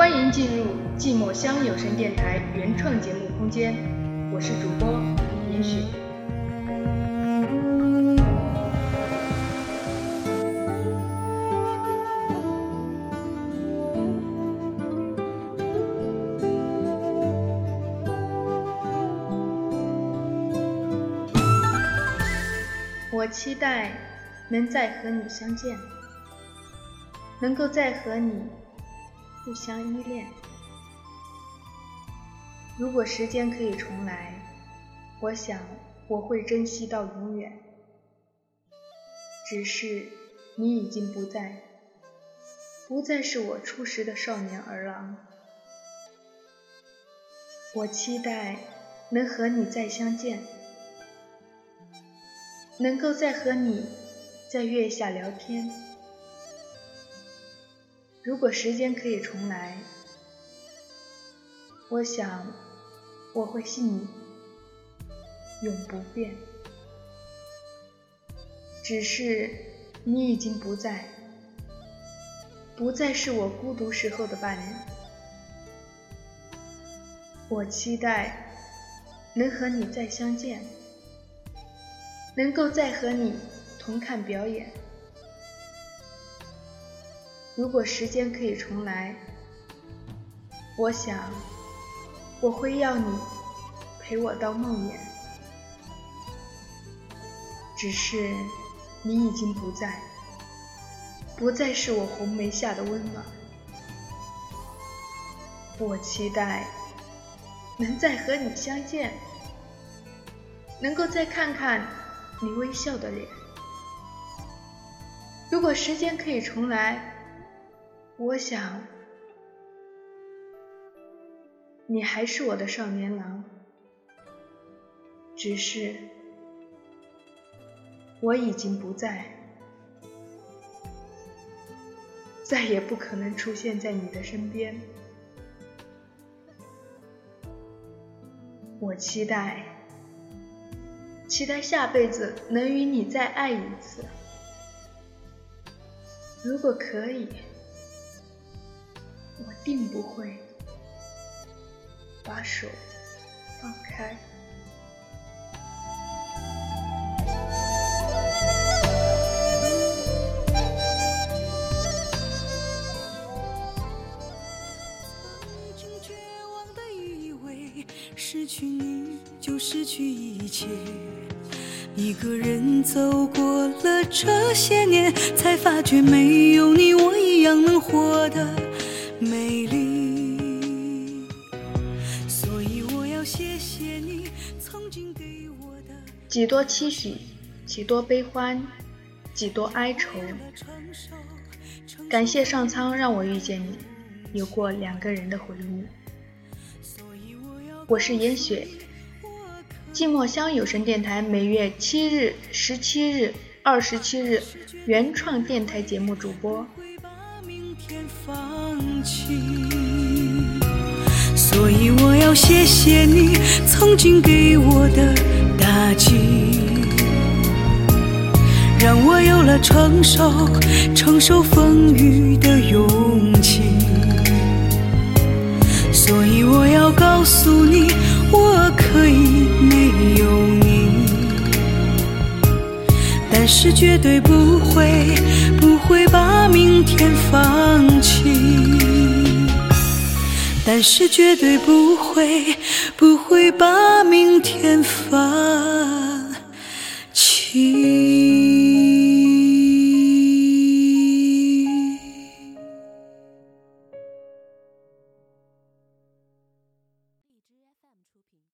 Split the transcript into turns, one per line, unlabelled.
欢迎进入寂寞乡有声电台原创节目空间，我是主播严雪。我期待能再和你相见，能够再和你互相依恋。如果时间可以重来，我想我会珍惜到永远。只是你已经不在，不再是我初时的少年儿郎。我期待能和你再相见。能够再和你在月下聊天。如果时间可以重来，我想我会信你永不变。只是你已经不在，不再是我孤独时候的伴侣。我期待能和你再相见。能够再和你同看表演。如果时间可以重来，我想我会要你陪我到梦魇。只是你已经不在，不再是我红梅下的温暖。我期待能再和你相见，能够再看看。你微笑的脸。如果时间可以重来，我想，你还是我的少年郎。只是，我已经不在，再也不可能出现在你的身边。我期待。期待下辈子能与你再爱一次。如果可以，我定不会把手放开。
曾经绝望的以为失去你就失去一切。一个人走过了这些年，才发觉没有你，我一样能活得美丽。所以我要谢谢你曾经给我的。
几多期许，几多悲欢，几多哀愁。感谢上苍让我遇见你，有过两个人的回忆。我是严雪。寂寞乡有声电台每月七日、十七日、二十七日原创电台节目主播。
所以我要谢谢你曾经给我的打击，让我有了承受承受风雨的勇气。所以我要告诉你，我可以没。有你，但是绝对不会不会把明天放弃，但是绝对不会不会把明天放弃。